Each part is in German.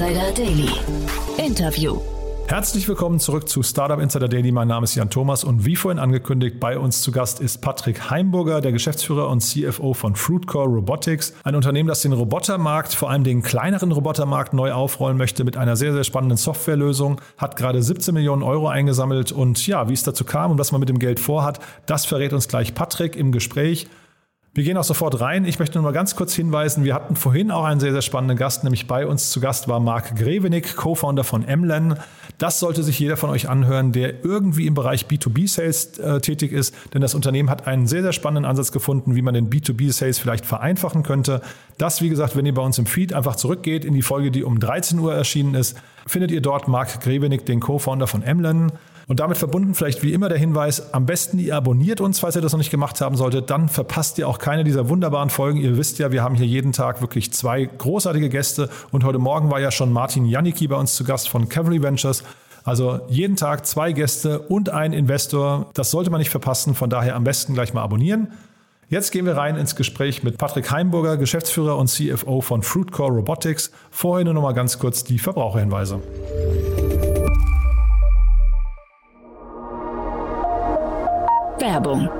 Insider Daily. Interview. Herzlich willkommen zurück zu Startup Insider Daily. Mein Name ist Jan Thomas und wie vorhin angekündigt, bei uns zu Gast ist Patrick Heimburger, der Geschäftsführer und CFO von Fruitcore Robotics, ein Unternehmen, das den Robotermarkt, vor allem den kleineren Robotermarkt neu aufrollen möchte mit einer sehr, sehr spannenden Softwarelösung, hat gerade 17 Millionen Euro eingesammelt und ja, wie es dazu kam und was man mit dem Geld vorhat, das verrät uns gleich Patrick im Gespräch. Wir gehen auch sofort rein. Ich möchte nur mal ganz kurz hinweisen, wir hatten vorhin auch einen sehr, sehr spannenden Gast, nämlich bei uns zu Gast war Marc Grevenick, Co-Founder von Emlen. Das sollte sich jeder von euch anhören, der irgendwie im Bereich B2B-Sales äh, tätig ist, denn das Unternehmen hat einen sehr, sehr spannenden Ansatz gefunden, wie man den B2B-Sales vielleicht vereinfachen könnte. Das, wie gesagt, wenn ihr bei uns im Feed einfach zurückgeht in die Folge, die um 13 Uhr erschienen ist, findet ihr dort Marc Grevenick, den Co-Founder von Emlen. Und damit verbunden vielleicht wie immer der Hinweis, am besten ihr abonniert uns, falls ihr das noch nicht gemacht haben solltet, dann verpasst ihr auch keine dieser wunderbaren Folgen. Ihr wisst ja, wir haben hier jeden Tag wirklich zwei großartige Gäste und heute Morgen war ja schon Martin Janicki bei uns zu Gast von Cavalry Ventures. Also jeden Tag zwei Gäste und ein Investor. Das sollte man nicht verpassen, von daher am besten gleich mal abonnieren. Jetzt gehen wir rein ins Gespräch mit Patrick Heimburger, Geschäftsführer und CFO von Fruitcore Robotics. Vorher nur noch mal ganz kurz die Verbraucherhinweise. Werbung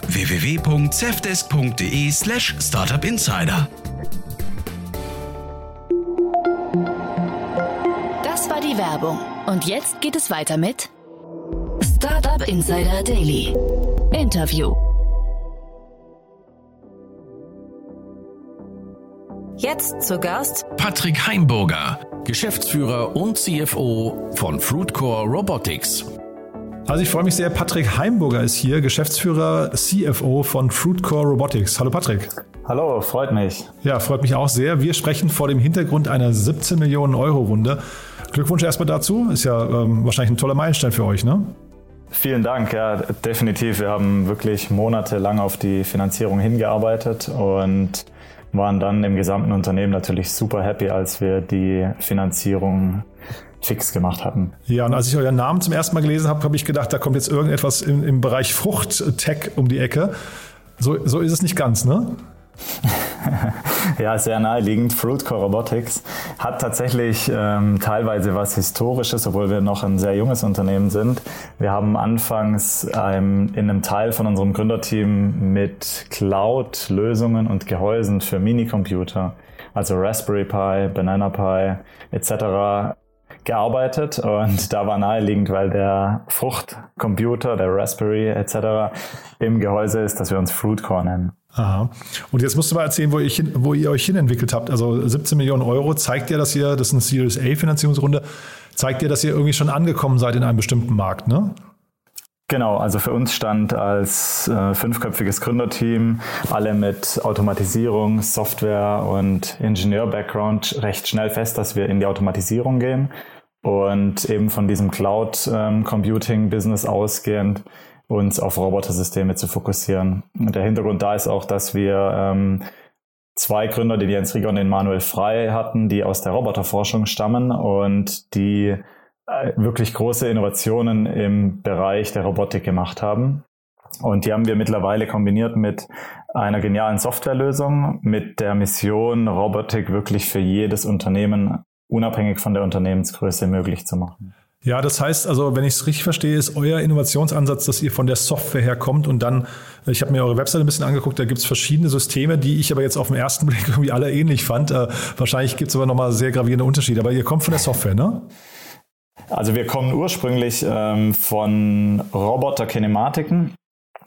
www.cevdesk.de slash startupinsider. Das war die Werbung. Und jetzt geht es weiter mit Startup Insider Daily. Interview. Jetzt zu Gast Patrick Heimburger, Geschäftsführer und CFO von Fruitcore Robotics. Also ich freue mich sehr, Patrick Heimburger ist hier, Geschäftsführer, CFO von Fruitcore Robotics. Hallo Patrick. Hallo, freut mich. Ja, freut mich auch sehr. Wir sprechen vor dem Hintergrund einer 17 Millionen Euro Runde. Glückwunsch erstmal dazu. Ist ja ähm, wahrscheinlich ein toller Meilenstein für euch, ne? Vielen Dank, ja, definitiv. Wir haben wirklich monatelang auf die Finanzierung hingearbeitet und waren dann im gesamten Unternehmen natürlich super happy, als wir die Finanzierung fix gemacht hatten. Ja, und als ich euren Namen zum ersten Mal gelesen habe, habe ich gedacht, da kommt jetzt irgendetwas im, im Bereich Frucht-Tech um die Ecke. So, so ist es nicht ganz, ne? ja, sehr naheliegend. Fruitcore Robotics hat tatsächlich ähm, teilweise was Historisches, obwohl wir noch ein sehr junges Unternehmen sind. Wir haben anfangs ähm, in einem Teil von unserem Gründerteam mit Cloud-Lösungen und Gehäusen für Minicomputer, also Raspberry Pi, Banana Pi etc gearbeitet und da war naheliegend, weil der Fruchtcomputer, der Raspberry etc. im Gehäuse ist, dass wir uns Fruitcore nennen. Aha. Und jetzt musst du mal erzählen, wo, ich wo ihr euch hinentwickelt habt. Also 17 Millionen Euro zeigt ja, dass ihr, das ist eine Series A Finanzierungsrunde, zeigt ja, dass ihr irgendwie schon angekommen seid in einem bestimmten Markt, ne? Genau, also für uns stand als äh, fünfköpfiges Gründerteam alle mit Automatisierung, Software und Ingenieur-Background recht schnell fest, dass wir in die Automatisierung gehen und eben von diesem Cloud-Computing-Business ähm, ausgehend uns auf Robotersysteme zu fokussieren. Und der Hintergrund da ist auch, dass wir ähm, zwei Gründer, die Jens Rieger und den Manuel Frei hatten, die aus der Roboterforschung stammen und die wirklich große Innovationen im Bereich der Robotik gemacht haben. Und die haben wir mittlerweile kombiniert mit einer genialen Softwarelösung, mit der Mission, Robotik wirklich für jedes Unternehmen unabhängig von der Unternehmensgröße möglich zu machen. Ja, das heißt also, wenn ich es richtig verstehe, ist euer Innovationsansatz, dass ihr von der Software her kommt und dann, ich habe mir eure Webseite ein bisschen angeguckt, da gibt es verschiedene Systeme, die ich aber jetzt auf den ersten Blick irgendwie alle ähnlich fand. Äh, wahrscheinlich gibt es aber nochmal sehr gravierende Unterschiede, aber ihr kommt von der Software, ne? Also wir kommen ursprünglich ähm, von Roboter-Kinematiken.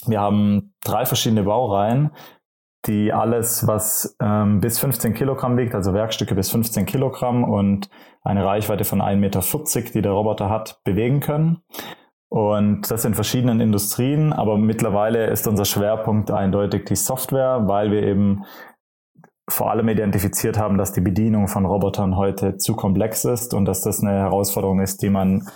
Wir haben drei verschiedene Baureihen die alles, was ähm, bis 15 Kilogramm wiegt, also Werkstücke bis 15 Kilogramm und eine Reichweite von 1,40 Meter, die der Roboter hat, bewegen können. Und das in verschiedenen Industrien, aber mittlerweile ist unser Schwerpunkt eindeutig die Software, weil wir eben vor allem identifiziert haben, dass die Bedienung von Robotern heute zu komplex ist und dass das eine Herausforderung ist, die man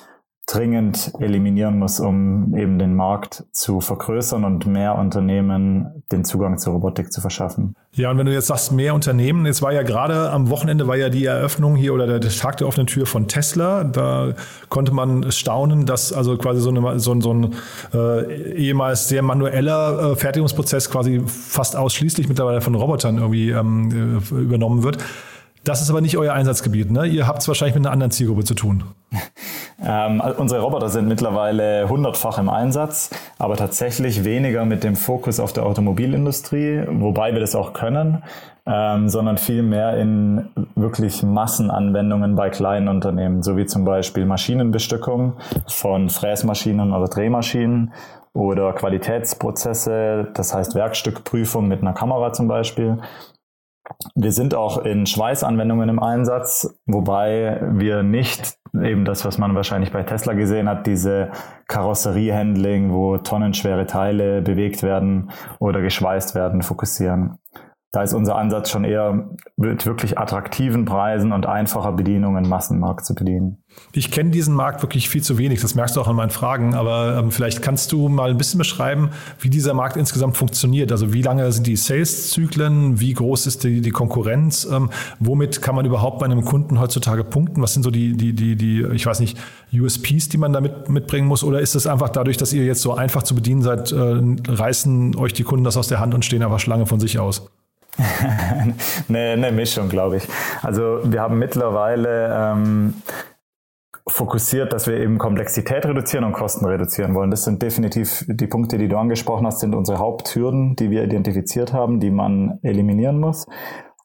dringend eliminieren muss, um eben den Markt zu vergrößern und mehr Unternehmen den Zugang zur Robotik zu verschaffen. Ja, und wenn du jetzt sagst, mehr Unternehmen, jetzt war ja gerade am Wochenende war ja die Eröffnung hier oder der Tag der offenen Tür von Tesla. Da konnte man staunen, dass also quasi so, eine, so, so ein äh, ehemals sehr manueller äh, Fertigungsprozess quasi fast ausschließlich mittlerweile von Robotern irgendwie ähm, äh, übernommen wird. Das ist aber nicht euer Einsatzgebiet, ne? Ihr habt es wahrscheinlich mit einer anderen Zielgruppe zu tun. Ähm, unsere Roboter sind mittlerweile hundertfach im Einsatz, aber tatsächlich weniger mit dem Fokus auf der Automobilindustrie, wobei wir das auch können, ähm, sondern viel mehr in wirklich Massenanwendungen bei kleinen Unternehmen, so wie zum Beispiel Maschinenbestückung von Fräsmaschinen oder Drehmaschinen oder Qualitätsprozesse, das heißt Werkstückprüfung mit einer Kamera zum Beispiel wir sind auch in Schweißanwendungen im Einsatz, wobei wir nicht eben das, was man wahrscheinlich bei Tesla gesehen hat, diese Karosseriehandling, wo tonnenschwere Teile bewegt werden oder geschweißt werden, fokussieren. Da ist unser Ansatz schon eher mit wirklich attraktiven Preisen und einfacher Bedienung einen Massenmarkt zu bedienen. Ich kenne diesen Markt wirklich viel zu wenig, das merkst du auch an meinen Fragen, aber ähm, vielleicht kannst du mal ein bisschen beschreiben, wie dieser Markt insgesamt funktioniert. Also wie lange sind die Sales-Zyklen, wie groß ist die, die Konkurrenz, ähm, womit kann man überhaupt bei einem Kunden heutzutage punkten? Was sind so die, die, die, die ich weiß nicht, USPs, die man da mit, mitbringen muss? Oder ist es einfach dadurch, dass ihr jetzt so einfach zu bedienen seid, äh, reißen euch die Kunden das aus der Hand und stehen einfach Schlange von sich aus? eine, eine Mischung, glaube ich. Also wir haben mittlerweile ähm, fokussiert, dass wir eben Komplexität reduzieren und Kosten reduzieren wollen. Das sind definitiv die Punkte, die du angesprochen hast, sind unsere Haupthürden, die wir identifiziert haben, die man eliminieren muss.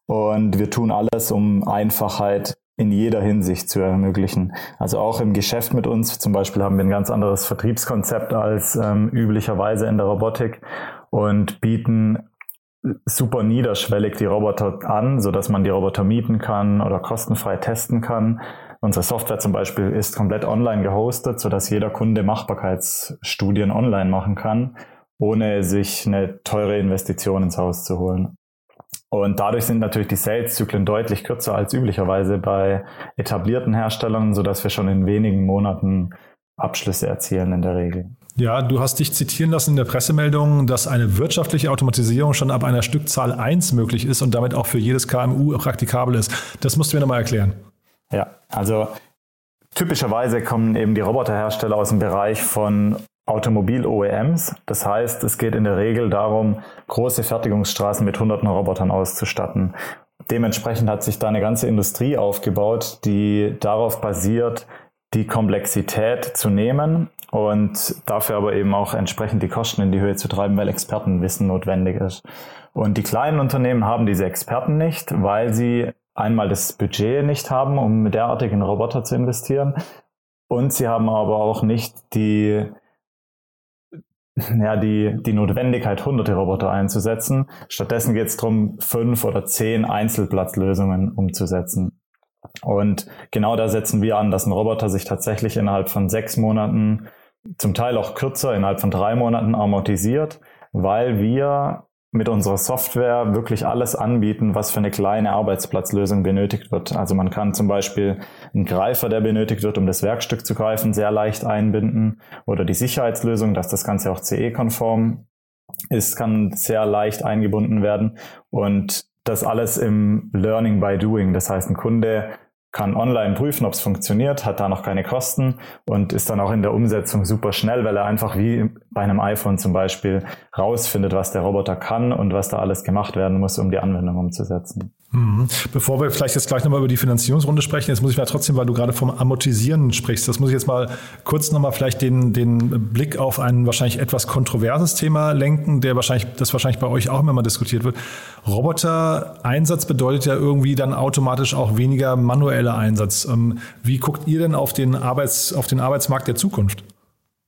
Und wir tun alles, um Einfachheit in jeder Hinsicht zu ermöglichen. Also auch im Geschäft mit uns zum Beispiel haben wir ein ganz anderes Vertriebskonzept als ähm, üblicherweise in der Robotik und bieten super niederschwellig die Roboter an, so dass man die Roboter mieten kann oder kostenfrei testen kann. Unsere Software zum Beispiel ist komplett online gehostet, so dass jeder Kunde Machbarkeitsstudien online machen kann, ohne sich eine teure Investition ins Haus zu holen. Und dadurch sind natürlich die Sales-Zyklen deutlich kürzer als üblicherweise bei etablierten Herstellern, so dass wir schon in wenigen Monaten Abschlüsse erzielen in der Regel. Ja, du hast dich zitieren lassen in der Pressemeldung, dass eine wirtschaftliche Automatisierung schon ab einer Stückzahl 1 möglich ist und damit auch für jedes KMU praktikabel ist. Das musst du mir nochmal erklären. Ja, also typischerweise kommen eben die Roboterhersteller aus dem Bereich von Automobil-OEMs. Das heißt, es geht in der Regel darum, große Fertigungsstraßen mit hunderten Robotern auszustatten. Dementsprechend hat sich da eine ganze Industrie aufgebaut, die darauf basiert, die Komplexität zu nehmen und dafür aber eben auch entsprechend die Kosten in die Höhe zu treiben, weil Expertenwissen notwendig ist. Und die kleinen Unternehmen haben diese Experten nicht, weil sie einmal das Budget nicht haben, um derartig in Roboter zu investieren. Und sie haben aber auch nicht die, ja, die, die Notwendigkeit, hunderte Roboter einzusetzen. Stattdessen geht es darum, fünf oder zehn Einzelplatzlösungen umzusetzen. Und genau da setzen wir an, dass ein Roboter sich tatsächlich innerhalb von sechs Monaten zum Teil auch kürzer, innerhalb von drei Monaten amortisiert, weil wir mit unserer Software wirklich alles anbieten, was für eine kleine Arbeitsplatzlösung benötigt wird. Also man kann zum Beispiel einen Greifer, der benötigt wird, um das Werkstück zu greifen, sehr leicht einbinden oder die Sicherheitslösung, dass das Ganze auch CE-konform ist, kann sehr leicht eingebunden werden und das alles im Learning by Doing. Das heißt, ein Kunde kann online prüfen, ob es funktioniert, hat da noch keine Kosten und ist dann auch in der Umsetzung super schnell, weil er einfach wie bei einem iPhone zum Beispiel rausfindet, was der Roboter kann und was da alles gemacht werden muss, um die Anwendung umzusetzen. Mhm. Bevor wir vielleicht jetzt gleich nochmal über die Finanzierungsrunde sprechen, jetzt muss ich mal trotzdem, weil du gerade vom Amortisieren sprichst, das muss ich jetzt mal kurz nochmal vielleicht den, den Blick auf ein wahrscheinlich etwas kontroverses Thema lenken, der wahrscheinlich, das wahrscheinlich bei euch auch immer mal diskutiert wird. Roboter-Einsatz bedeutet ja irgendwie dann automatisch auch weniger manueller Einsatz. Ähm, wie guckt ihr denn auf den, Arbeits, auf den Arbeitsmarkt der Zukunft?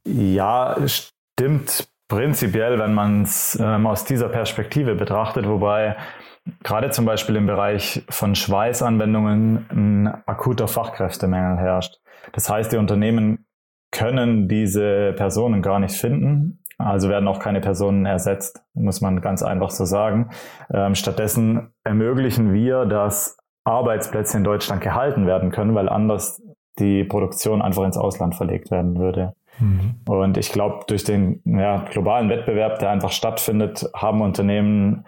Ja, stimmt prinzipiell, wenn man es ähm, aus dieser Perspektive betrachtet, wobei gerade zum Beispiel im Bereich von Schweißanwendungen ein akuter Fachkräftemangel herrscht. Das heißt, die Unternehmen können diese Personen gar nicht finden. Also werden auch keine Personen ersetzt, muss man ganz einfach so sagen. Ähm, stattdessen ermöglichen wir, dass Arbeitsplätze in Deutschland gehalten werden können, weil anders die Produktion einfach ins Ausland verlegt werden würde. Mhm. Und ich glaube, durch den ja, globalen Wettbewerb, der einfach stattfindet, haben Unternehmen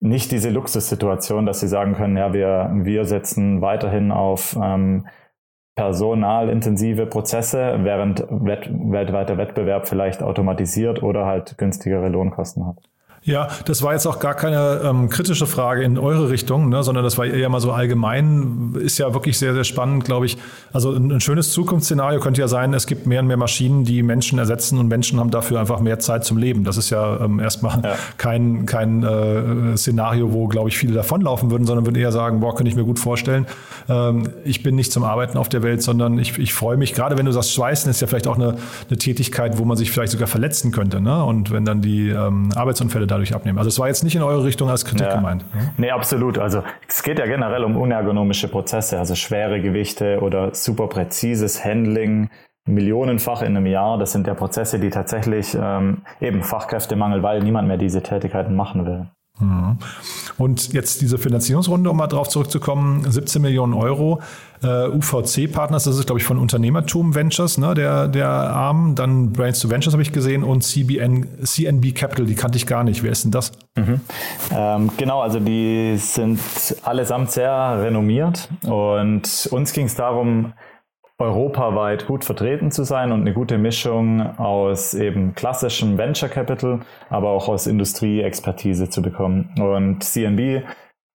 nicht diese Luxussituation, dass sie sagen können, ja, wir, wir setzen weiterhin auf ähm, personalintensive Prozesse, während wett weltweiter Wettbewerb vielleicht automatisiert oder halt günstigere Lohnkosten hat. Ja, das war jetzt auch gar keine ähm, kritische Frage in eure Richtung, ne, sondern das war eher mal so allgemein. Ist ja wirklich sehr, sehr spannend, glaube ich. Also ein, ein, schönes Zukunftsszenario könnte ja sein, es gibt mehr und mehr Maschinen, die Menschen ersetzen und Menschen haben dafür einfach mehr Zeit zum Leben. Das ist ja ähm, erstmal ja. kein, kein äh, Szenario, wo, glaube ich, viele davonlaufen würden, sondern würden eher sagen, boah, könnte ich mir gut vorstellen. Ähm, ich bin nicht zum Arbeiten auf der Welt, sondern ich, ich freue mich, gerade wenn du sagst, Schweißen ist ja vielleicht auch eine, eine Tätigkeit, wo man sich vielleicht sogar verletzen könnte. Ne? Und wenn dann die ähm, Arbeitsunfälle da dadurch abnehmen. Also es war jetzt nicht in eure Richtung als Kritik ja. gemeint. Ne? Nee, absolut. Also es geht ja generell um unergonomische Prozesse, also schwere Gewichte oder super präzises Handling, millionenfach in einem Jahr. Das sind ja Prozesse, die tatsächlich ähm, eben Fachkräftemangel, weil niemand mehr diese Tätigkeiten machen will. Mhm. Und jetzt diese Finanzierungsrunde, um mal drauf zurückzukommen, 17 Millionen Euro. Uh, UVC-Partners, das ist, glaube ich, von Unternehmertum Ventures, ne, der, der Arm. Dann Brains to Ventures habe ich gesehen und CBN, CNB Capital, die kannte ich gar nicht. Wer ist denn das? Mhm. Ähm, genau, also die sind allesamt sehr renommiert und uns ging es darum, europaweit gut vertreten zu sein und eine gute Mischung aus eben klassischem Venture Capital, aber auch aus Industrieexpertise zu bekommen. Und CNB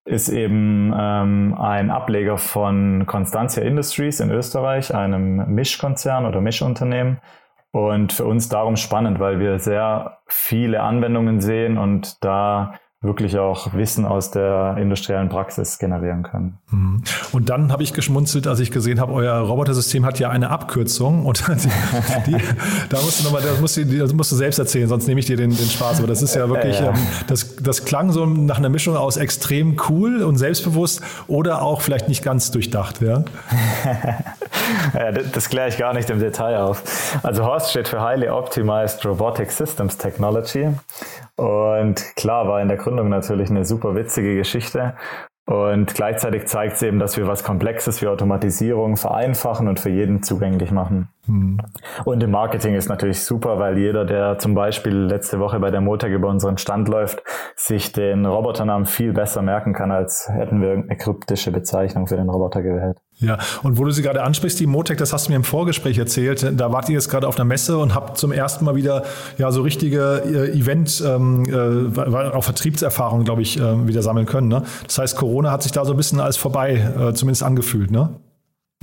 ist eben ähm, ein Ableger von Constantia Industries in Österreich, einem Mischkonzern oder Mischunternehmen. Und für uns darum spannend, weil wir sehr viele Anwendungen sehen und da wirklich auch Wissen aus der industriellen Praxis generieren können. Mhm. Und dann habe ich geschmunzelt, als ich gesehen habe, euer Robotersystem hat ja eine Abkürzung und die, die, da musst du nochmal, das musst du, das musst du selbst erzählen, sonst nehme ich dir den, den Spaß. Aber das ist ja wirklich, ja. Ähm, das, das klang so nach einer Mischung aus extrem cool und selbstbewusst oder auch vielleicht nicht ganz durchdacht, ja? ja das, das kläre ich gar nicht im Detail auf. Also HORST steht für Highly Optimized Robotic Systems Technology und klar war in der Gründung natürlich eine super witzige Geschichte. Und gleichzeitig zeigt es eben, dass wir was Komplexes wie Automatisierung vereinfachen und für jeden zugänglich machen. Hm. Und im Marketing ist natürlich super, weil jeder, der zum Beispiel letzte Woche bei der Motec über unseren Stand läuft, sich den Roboternamen viel besser merken kann, als hätten wir eine kryptische Bezeichnung für den Roboter gewählt. Ja, und wo du sie gerade ansprichst, die Motec, das hast du mir im Vorgespräch erzählt. Da wart ihr jetzt gerade auf einer Messe und habt zum ersten Mal wieder ja so richtige äh, Event, ähm, äh, auch Vertriebserfahrungen, glaube ich, äh, wieder sammeln können. Ne? Das heißt, Corona hat sich da so ein bisschen als vorbei, äh, zumindest angefühlt, ne?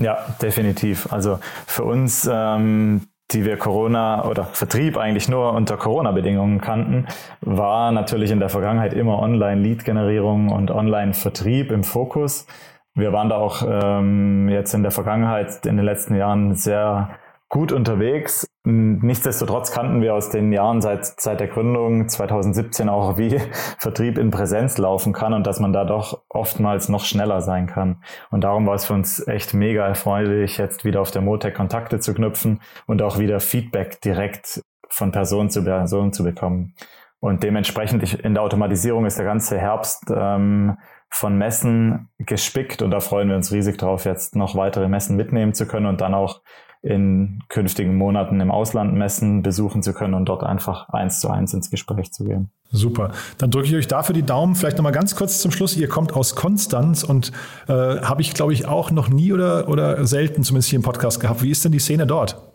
Ja, definitiv. Also für uns, ähm, die wir Corona oder Vertrieb eigentlich nur unter Corona-Bedingungen kannten, war natürlich in der Vergangenheit immer Online-Lead-Generierung und Online-Vertrieb im Fokus. Wir waren da auch ähm, jetzt in der Vergangenheit, in den letzten Jahren sehr gut unterwegs. Nichtsdestotrotz kannten wir aus den Jahren seit, seit der Gründung 2017 auch, wie Vertrieb in Präsenz laufen kann und dass man da doch oftmals noch schneller sein kann. Und darum war es für uns echt mega erfreulich, jetzt wieder auf der Motec Kontakte zu knüpfen und auch wieder Feedback direkt von Person zu Person zu bekommen. Und dementsprechend in der Automatisierung ist der ganze Herbst ähm, von Messen gespickt und da freuen wir uns riesig drauf, jetzt noch weitere Messen mitnehmen zu können und dann auch in künftigen Monaten im Ausland Messen besuchen zu können und dort einfach eins zu eins ins Gespräch zu gehen. Super. Dann drücke ich euch dafür die Daumen. Vielleicht nochmal ganz kurz zum Schluss. Ihr kommt aus Konstanz und äh, habe ich, glaube ich, auch noch nie oder, oder selten zumindest hier im Podcast gehabt. Wie ist denn die Szene dort?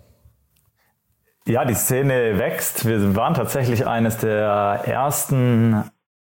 Ja, die Szene wächst. Wir waren tatsächlich eines der ersten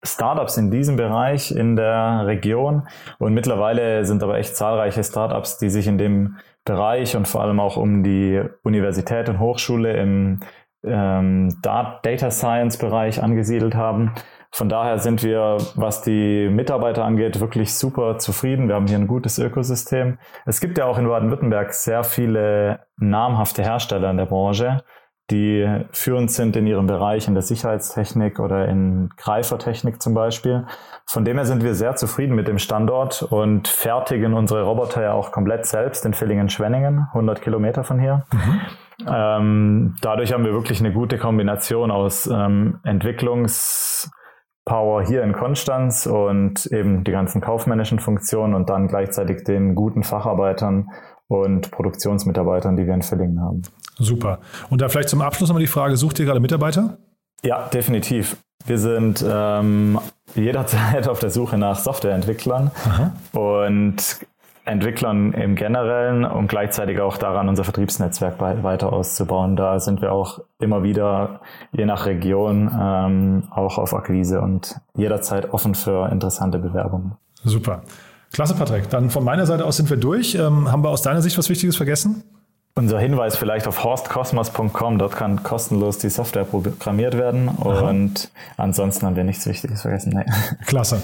Startups in diesem Bereich in der Region und mittlerweile sind aber echt zahlreiche Startups, die sich in dem Bereich und vor allem auch um die Universität und Hochschule im ähm, Data Science Bereich angesiedelt haben. Von daher sind wir, was die Mitarbeiter angeht, wirklich super zufrieden. Wir haben hier ein gutes Ökosystem. Es gibt ja auch in Baden-Württemberg sehr viele namhafte Hersteller in der Branche die führend sind in ihrem Bereich in der Sicherheitstechnik oder in Greifertechnik zum Beispiel. Von dem her sind wir sehr zufrieden mit dem Standort und fertigen unsere Roboter ja auch komplett selbst in Villingen-Schwenningen, 100 Kilometer von hier. Mhm. Ähm, dadurch haben wir wirklich eine gute Kombination aus ähm, Entwicklungspower hier in Konstanz und eben die ganzen kaufmännischen Funktionen und dann gleichzeitig den guten Facharbeitern und Produktionsmitarbeitern, die wir in Villingen haben. Super. Und da vielleicht zum Abschluss nochmal die Frage, sucht ihr gerade Mitarbeiter? Ja, definitiv. Wir sind ähm, jederzeit auf der Suche nach Softwareentwicklern Aha. und Entwicklern im Generellen und gleichzeitig auch daran, unser Vertriebsnetzwerk weiter auszubauen. Da sind wir auch immer wieder, je nach Region, ähm, auch auf Akquise und jederzeit offen für interessante Bewerbungen. Super. Klasse, Patrick. Dann von meiner Seite aus sind wir durch. Ähm, haben wir aus deiner Sicht was Wichtiges vergessen? Unser Hinweis vielleicht auf horstkosmos.com, dort kann kostenlos die Software programmiert werden Aha. und ansonsten haben wir nichts Wichtiges vergessen. Nee. Klasse.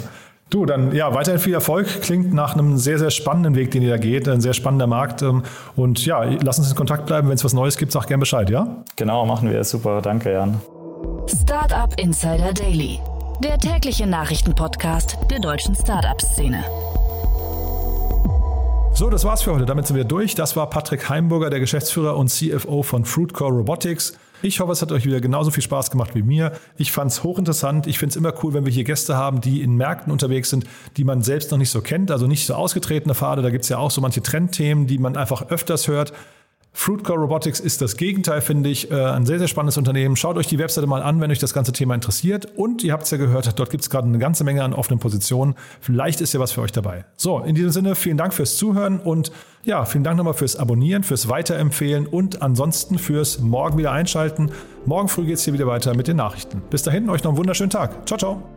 Du, dann ja, weiterhin viel Erfolg. Klingt nach einem sehr, sehr spannenden Weg, den ihr da geht. Ein sehr spannender Markt. Ähm, und ja, lass uns in Kontakt bleiben. Wenn es was Neues gibt, sag gerne Bescheid, ja? Genau, machen wir. Super. Danke, Jan. Startup Insider Daily. Der tägliche Nachrichtenpodcast der deutschen Startup-Szene. So, das war's für heute. Damit sind wir durch. Das war Patrick Heimburger, der Geschäftsführer und CFO von Fruitcore Robotics. Ich hoffe, es hat euch wieder genauso viel Spaß gemacht wie mir. Ich fand es hochinteressant. Ich finde es immer cool, wenn wir hier Gäste haben, die in Märkten unterwegs sind, die man selbst noch nicht so kennt, also nicht so ausgetretene Pfade. Da gibt es ja auch so manche Trendthemen, die man einfach öfters hört. Fruitcore Robotics ist das Gegenteil, finde ich. Äh, ein sehr, sehr spannendes Unternehmen. Schaut euch die Webseite mal an, wenn euch das ganze Thema interessiert. Und ihr habt es ja gehört, dort gibt es gerade eine ganze Menge an offenen Positionen. Vielleicht ist ja was für euch dabei. So, in diesem Sinne, vielen Dank fürs Zuhören und ja, vielen Dank nochmal fürs Abonnieren, fürs Weiterempfehlen und ansonsten fürs Morgen wieder einschalten. Morgen früh geht es hier wieder weiter mit den Nachrichten. Bis dahin, euch noch einen wunderschönen Tag. Ciao, ciao.